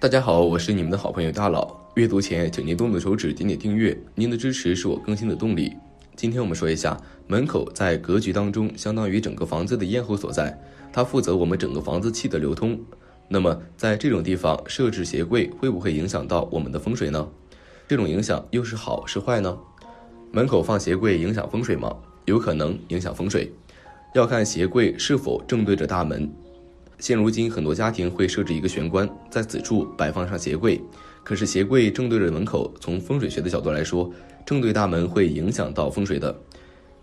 大家好，我是你们的好朋友大佬。阅读前，请您动动手指点点订阅，您的支持是我更新的动力。今天我们说一下，门口在格局当中相当于整个房子的咽喉所在，它负责我们整个房子气的流通。那么在这种地方设置鞋柜，会不会影响到我们的风水呢？这种影响又是好是坏呢？门口放鞋柜影响风水吗？有可能影响风水，要看鞋柜是否正对着大门。现如今，很多家庭会设置一个玄关，在此处摆放上鞋柜。可是鞋柜正对着门口，从风水学的角度来说，正对大门会影响到风水的。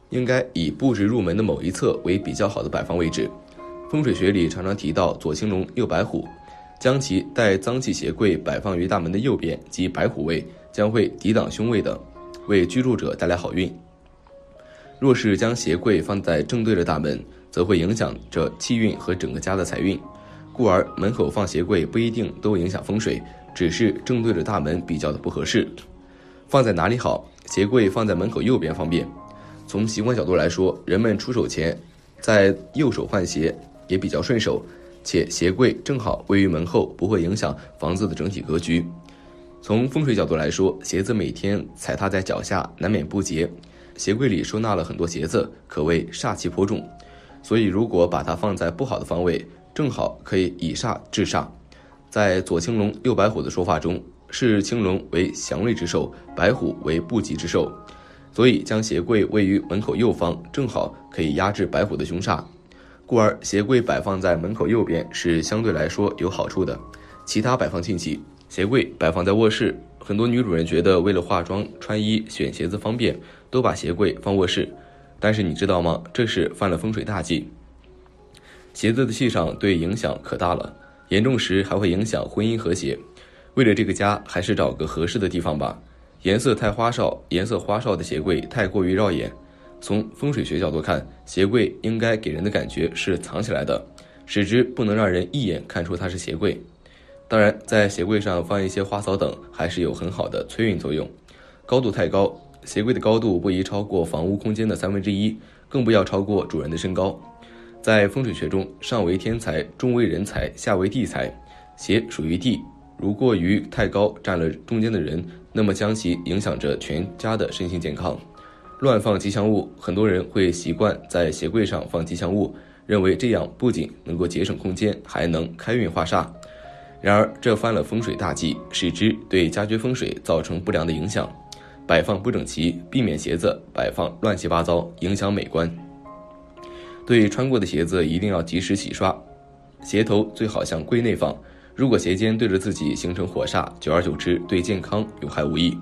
应该以布置入门的某一侧为比较好的摆放位置。风水学里常常提到左青龙，右白虎，将其带脏气鞋柜摆放于大门的右边即白虎位，将会抵挡凶位的，为居住者带来好运。若是将鞋柜放在正对着大门，则会影响着气运和整个家的财运，故而门口放鞋柜不一定都影响风水，只是正对着大门比较的不合适。放在哪里好？鞋柜放在门口右边方便。从习惯角度来说，人们出手前在右手换鞋也比较顺手，且鞋柜正好位于门后，不会影响房子的整体格局。从风水角度来说，鞋子每天踩踏在脚下，难免不洁，鞋柜里收纳了很多鞋子，可谓煞气颇重。所以，如果把它放在不好的方位，正好可以以煞制煞。在左青龙右白虎的说法中，视青龙为祥瑞之兽，白虎为不吉之兽，所以将鞋柜位于门口右方，正好可以压制白虎的凶煞。故而，鞋柜摆放在门口右边是相对来说有好处的。其他摆放禁忌：鞋柜摆放在卧室，很多女主人觉得为了化妆、穿衣、选鞋子方便，都把鞋柜放卧室。但是你知道吗？这是犯了风水大忌。鞋子的气场对影响可大了，严重时还会影响婚姻和谐。为了这个家，还是找个合适的地方吧。颜色太花哨，颜色花哨的鞋柜太过于绕眼。从风水学角度看，鞋柜应该给人的感觉是藏起来的，使之不能让人一眼看出它是鞋柜。当然，在鞋柜上放一些花草等，还是有很好的催运作用。高度太高。鞋柜的高度不宜超过房屋空间的三分之一，更不要超过主人的身高。在风水学中，上为天才，中为人才，下为地财。鞋属于地，如过于太高，占了中间的人，那么将其影响着全家的身心健康。乱放吉祥物，很多人会习惯在鞋柜上放吉祥物，认为这样不仅能够节省空间，还能开运化煞。然而，这犯了风水大忌，使之对家居风水造成不良的影响。摆放不整齐，避免鞋子摆放乱七八糟，影响美观。对穿过的鞋子一定要及时洗刷，鞋头最好向柜内放。如果鞋尖对着自己，形成火煞，久而久之对健康有害无益。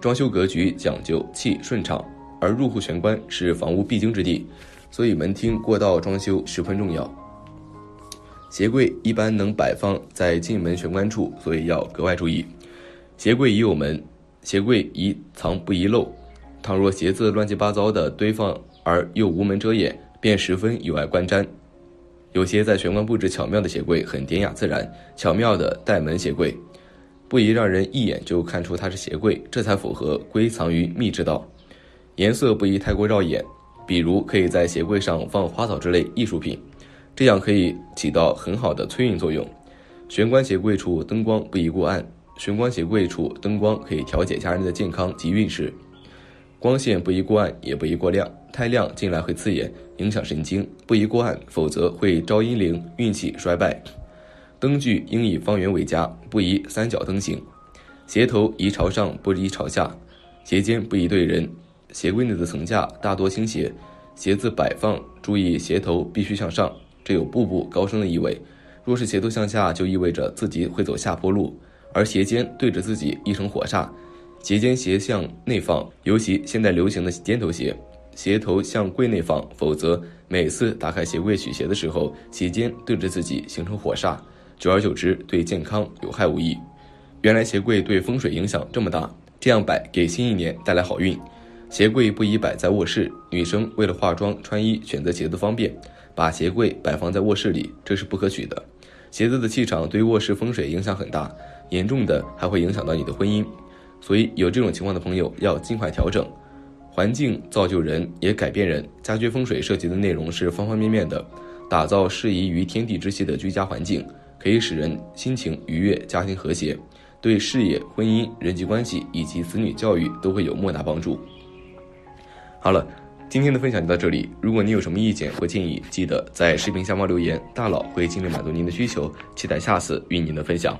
装修格局讲究气顺畅，而入户玄关是房屋必经之地，所以门厅过道装修十分重要。鞋柜一般能摆放在进门玄关处，所以要格外注意。鞋柜已有门。鞋柜宜藏不宜漏，倘若鞋子乱七八糟的堆放而又无门遮掩，便十分有碍观瞻。有些在玄关布置巧妙的鞋柜很典雅自然，巧妙的带门鞋柜，不宜让人一眼就看出它是鞋柜，这才符合归藏于密之道。颜色不宜太过绕眼，比如可以在鞋柜上放花草之类艺术品，这样可以起到很好的催运作用。玄关鞋柜处灯光不宜过暗。玄关鞋柜处灯光可以调节家人的健康及运势，光线不宜过暗，也不宜过亮，太亮进来会刺眼，影响神经；不宜过暗，否则会招阴灵，运气衰败。灯具应以方圆为佳，不宜三角灯型。鞋头宜朝上，不宜朝下。鞋尖不宜对人。鞋柜内的层架大多倾斜，鞋子摆放注意鞋头必须向上，这有步步高升的意味。若是鞋头向下，就意味着自己会走下坡路。而鞋尖对着自己，一成火煞。鞋尖斜向内放，尤其现在流行的尖头鞋，鞋头向柜内放，否则每次打开鞋柜取鞋的时候，鞋尖对着自己，形成火煞，久而久之对健康有害无益。原来鞋柜对风水影响这么大，这样摆给新一年带来好运。鞋柜不宜摆在卧室，女生为了化妆、穿衣选择鞋子方便，把鞋柜摆放在卧室里，这是不可取的。鞋子的气场对卧室风水影响很大。严重的还会影响到你的婚姻，所以有这种情况的朋友要尽快调整。环境造就人，也改变人。家居风水涉及的内容是方方面面的，打造适宜于天地之气的居家环境，可以使人心情愉悦，家庭和谐，对事业、婚姻、人际关系以及子女教育都会有莫大帮助。好了，今天的分享就到这里。如果你有什么意见或建议，记得在视频下方留言，大佬会尽力满足您的需求。期待下次与您的分享。